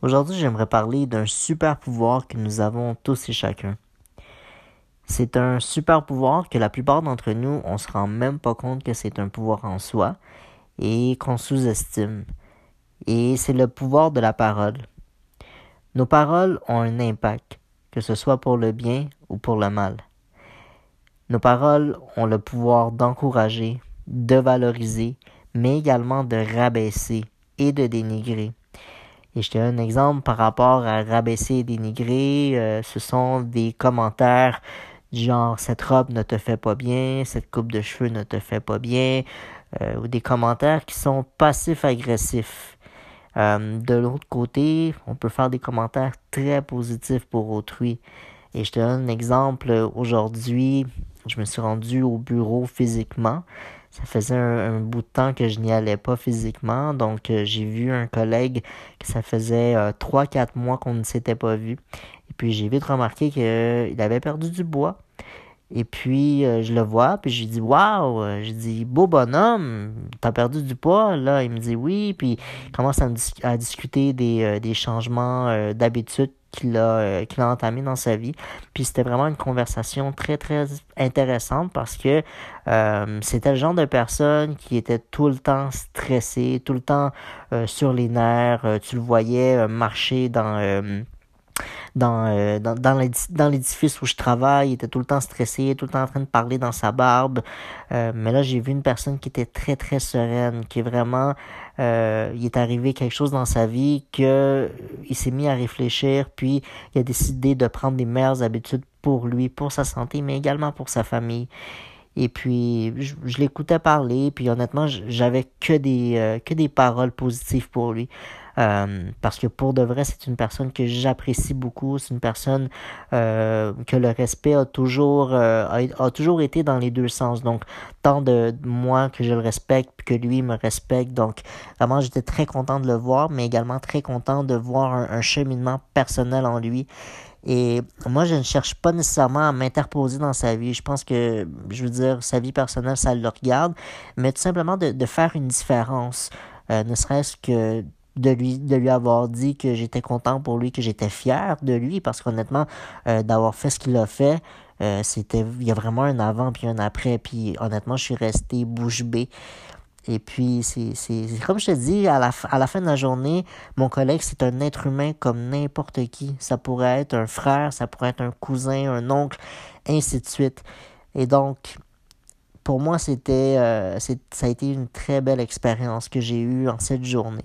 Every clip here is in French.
Aujourd'hui, j'aimerais parler d'un super pouvoir que nous avons tous et chacun. C'est un super pouvoir que la plupart d'entre nous, on se rend même pas compte que c'est un pouvoir en soi et qu'on sous-estime. Et c'est le pouvoir de la parole. Nos paroles ont un impact, que ce soit pour le bien ou pour le mal. Nos paroles ont le pouvoir d'encourager, de valoriser, mais également de rabaisser et de dénigrer. Et je te donne un exemple par rapport à rabaisser et dénigrer. Euh, ce sont des commentaires genre cette robe ne te fait pas bien, cette coupe de cheveux ne te fait pas bien, euh, ou des commentaires qui sont passifs-agressifs. Euh, de l'autre côté, on peut faire des commentaires très positifs pour autrui. Et je te donne un exemple. Aujourd'hui, je me suis rendu au bureau physiquement ça faisait un, bout de temps que je n'y allais pas physiquement. Donc, euh, j'ai vu un collègue que ça faisait euh, trois, 3-4 mois qu'on ne s'était pas vu. Et puis, j'ai vite remarqué qu'il euh, avait perdu du bois. Et puis, je le vois, puis j'ai dit, waouh, j'ai dit, beau bonhomme, t'as perdu du poids, là. Il me dit oui, puis il commence à, discuter des, des changements d'habitude qu'il a, euh, qu'il a entamé dans sa vie. Puis c'était vraiment une conversation très, très intéressante parce que euh, c'était le genre de personne qui était tout le temps stressé, tout le temps euh, sur les nerfs. tu le voyais marcher dans dans, dans, l'édifice où je travaille, il était tout le temps stressé, tout le temps en train de parler dans sa barbe. mais là, j'ai vu une personne qui était très, très sereine, qui vraiment euh, il est arrivé quelque chose dans sa vie que il s'est mis à réfléchir, puis il a décidé de prendre des meilleures habitudes pour lui, pour sa santé, mais également pour sa famille. Et puis, je, l'écoutais parler, puis honnêtement, j'avais euh, que des paroles positives pour lui. Euh, parce que pour de vrai, c'est une personne que j'apprécie beaucoup. C'est une personne euh, que le respect a toujours, euh, a, toujours été dans les deux sens. Donc, tant de moi que je le respecte, que lui me respecte. Donc, vraiment, j'étais très content de le voir, mais également très content de voir un cheminement personnel en lui. Et moi, je ne cherche pas nécessairement à m'interposer dans sa vie. Je pense que, je veux dire, sa vie personnelle, ça le regarde, mais tout simplement de, de faire une différence. Ne serait-ce que de lui, avoir dit que j'étais content pour lui, que j'étais fier de lui, parce qu'honnêtement, euh, d'avoir fait ce qu'il a fait, euh, c'était il y a vraiment un avant puis un après puis honnêtement je suis resté bouche bée et puis, c'est comme je te dis, à la, à la fin de la journée, mon collègue, c'est un être humain comme n'importe qui. Ça pourrait être un frère, ça pourrait être un cousin, un oncle, ainsi de suite. Et donc, pour moi, c'était, euh, ça a été une très belle expérience que j'ai eue en cette journée.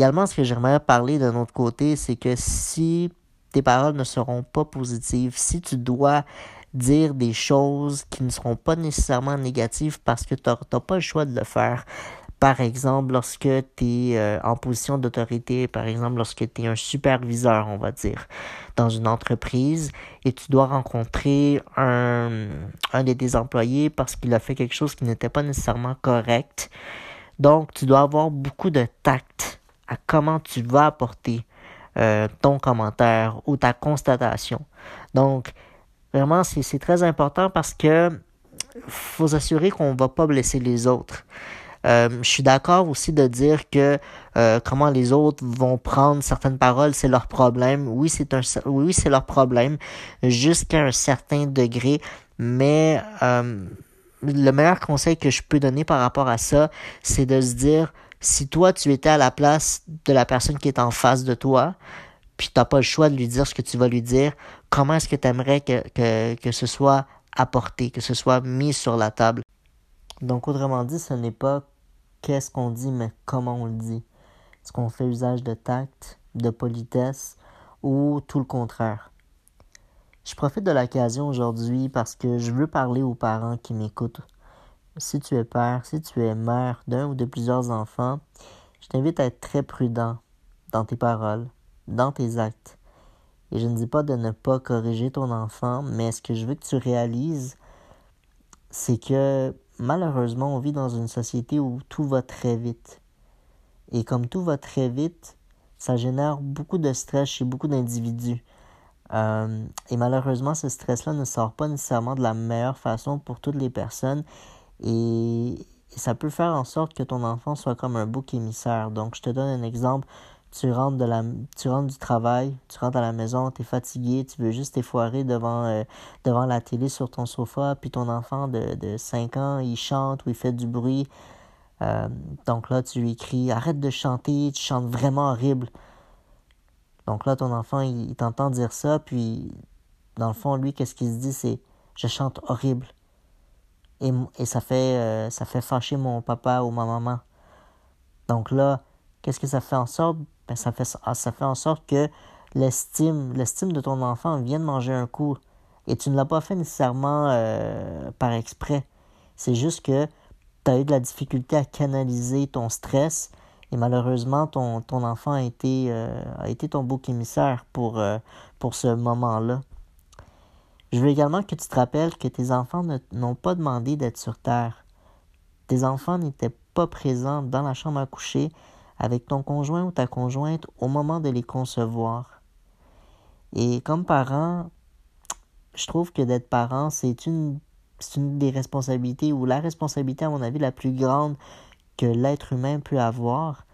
Également, ce que j'aimerais parler d'un autre côté, c'est que si tes paroles ne seront pas positives, si tu dois dire des choses qui ne seront pas nécessairement négatives parce que tu n'as pas le choix de le faire. Par exemple, lorsque tu es euh, en position d'autorité, par exemple, lorsque tu es un superviseur, on va dire, dans une entreprise, et tu dois rencontrer un, un de tes employés parce qu'il a fait quelque chose qui n'était pas nécessairement correct. Donc, tu dois avoir beaucoup de tact à comment tu vas apporter euh, ton commentaire ou ta constatation. Donc, Vraiment, c'est très important parce que faut s'assurer qu'on ne va pas blesser les autres. Euh, je suis d'accord aussi de dire que euh, comment les autres vont prendre certaines paroles, c'est leur problème. Oui, c'est un oui, c'est leur problème jusqu'à un certain degré, mais le meilleur conseil que je peux donner par rapport à ça, c'est de se dire si toi tu étais à la place de la personne qui est en face de toi, puis tu n'as pas le choix de lui dire ce que tu vas lui dire, comment est-ce que tu aimerais que, ce soit apporté, que ce soit mis sur la table? Donc, autrement dit, ce n'est pas qu'est-ce qu'on dit, mais comment on le dit. Est-ce qu'on fait usage de tact, de politesse ou tout le contraire? Je profite de l'occasion aujourd'hui parce que je veux parler aux parents qui m'écoutent. Si tu es père, si tu es mère d'un ou de plusieurs enfants, je t'invite à être très prudent dans tes paroles, dans tes actes. Et je ne dis pas de ne pas corriger ton enfant, mais ce que je veux que tu réalises, c'est que malheureusement, on vit dans une société où tout va très vite. Et comme tout va très vite, ça génère beaucoup de stress chez beaucoup d'individus. Euh, et malheureusement, ce stress-là ne sort pas nécessairement de la meilleure façon pour toutes les personnes. Et ça peut faire en sorte que ton enfant soit comme un bouc émissaire. Donc, je te donne un exemple tu rentres, du travail, tu rentres à la maison, tu es fatigué, tu veux juste t'effoirer devant, euh, devant la télé sur ton sofa, puis ton enfant de, de 5 ans, il chante ou il fait du bruit. Euh, donc là, tu lui cries Arrête de chanter, tu chantes vraiment horrible. Donc là, ton enfant, il, t'entend dire ça, puis dans le fond, lui, qu'est-ce qu'il se dit? C'est Je chante horrible. Et, ça, fait, euh, ça fait fâcher mon papa ou ma maman. Donc là, qu'est-ce que ça fait en sorte? Ben, ça, fait, ah, ça fait en sorte que l'estime, l'estime de ton enfant vient de manger un coup. Et tu ne l'as pas fait nécessairement euh, par exprès. C'est juste que tu as eu de la difficulté à canaliser ton stress et malheureusement, ton, enfant a été, euh, a été ton bouc émissaire pour, pour ce moment-là. Je veux également que tu te rappelles que tes enfants n'ont pas demandé d'être sur Terre. Tes enfants n'étaient pas présents dans la chambre à coucher avec ton conjoint ou ta conjointe au moment de les concevoir. Et comme parent, je trouve que d'être parent, c'est une, des responsabilités, ou la responsabilité, à mon avis, la plus grande que l'être humain peut avoir,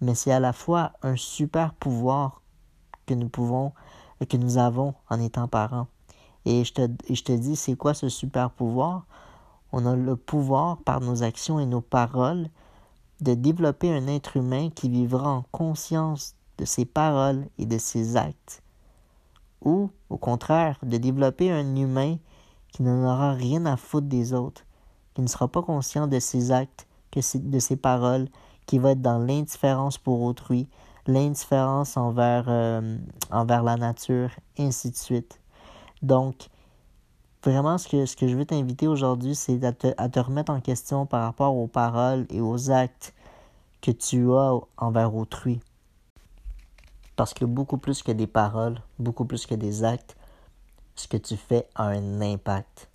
mais c'est à la fois un super pouvoir que nous pouvons, que nous avons en étant parents. Et je te, dis, c'est quoi ce super pouvoir? On a le pouvoir, par nos actions et nos paroles, de développer un être humain qui vivra en conscience de ses paroles et de ses actes, ou, au contraire, de développer un humain qui n'en aura rien à foutre des autres, qui ne sera pas conscient de ses actes, de ses paroles, qui va être dans l'indifférence pour autrui, l'indifférence envers, euh, envers la nature, ainsi de suite. Donc, Vraiment, ce que, ce que je veux t'inviter aujourd'hui, c'est à te, à te remettre en question par rapport aux paroles et aux actes que tu as envers autrui. Parce que beaucoup plus que des paroles, beaucoup plus que des actes, ce que tu fais a un impact.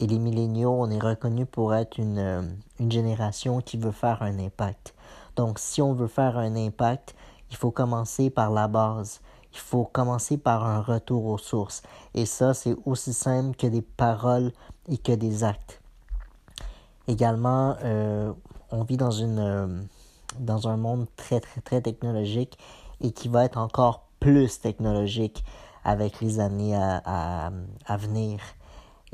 Et les milléniaux, on est reconnu pour être une, une génération qui veut faire un impact. Donc, si on veut faire un impact, il faut commencer par la base il faut commencer par un retour aux sources. Et ça, c'est aussi simple que des paroles et que des actes. Également, euh, on vit dans, une, euh, dans un monde très, très, très technologique et qui va être encore plus technologique avec les années à, à, venir.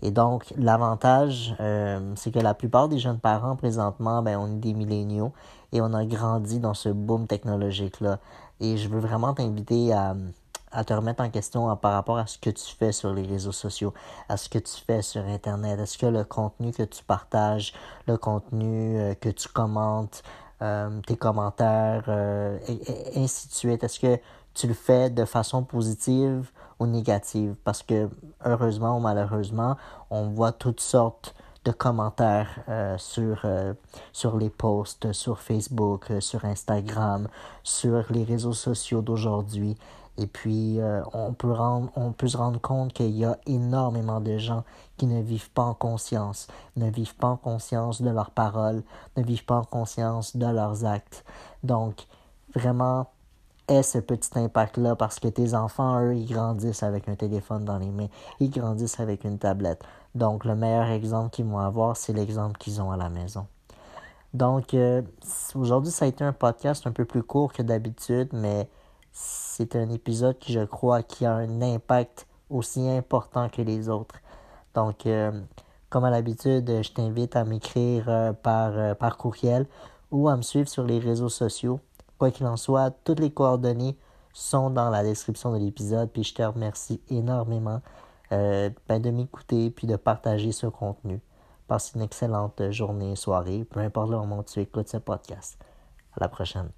Et donc, l'avantage, euh, c'est que la plupart des jeunes parents présentement, ben, on est des milléniaux et on a grandi dans ce boom technologique-là. Et je veux vraiment t'inviter à, te remettre en question par rapport à ce que tu fais sur les réseaux sociaux, à ce que tu fais sur Internet. Est-ce que le contenu que tu partages, le contenu euh, que tu commentes, euh, tes commentaires, euh, ainsi de suite, est-ce que tu le fais de façon positive ou négative? Parce que heureusement ou malheureusement, on voit toutes sortes de commentaires euh, sur, euh, sur les posts sur Facebook, euh, sur Instagram, sur les réseaux sociaux d'aujourd'hui. Et puis, on, peut rendre, on peut se rendre compte qu'il y a énormément de gens qui ne vivent pas en conscience, ne vivent pas en conscience de leurs paroles, ne vivent pas en conscience de leurs actes. Donc, vraiment, aie ce petit impact-là parce que tes enfants, eux, ils grandissent avec un téléphone dans les mains, ils grandissent avec une tablette. Donc, le meilleur exemple qu'ils vont avoir, c'est l'exemple qu'ils ont à la maison. Donc, euh, aujourd'hui, ça a été un podcast un peu plus court que d'habitude, mais c'est un épisode qui, je crois, qui a un impact aussi important que les autres. Donc, euh, comme à l'habitude, je t'invite à m'écrire euh, par, par courriel ou à me suivre sur les réseaux sociaux. Quoi qu'il en soit, toutes les coordonnées sont dans la description de l'épisode, puis je te remercie énormément euh, ben de m'écouter puis de partager ce contenu. Passe une excellente journée, soirée, peu importe le moment où tu écoutes ce podcast. À la prochaine.